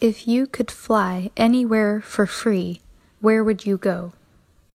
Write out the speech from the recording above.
If you could fly anywhere for free, where would you go?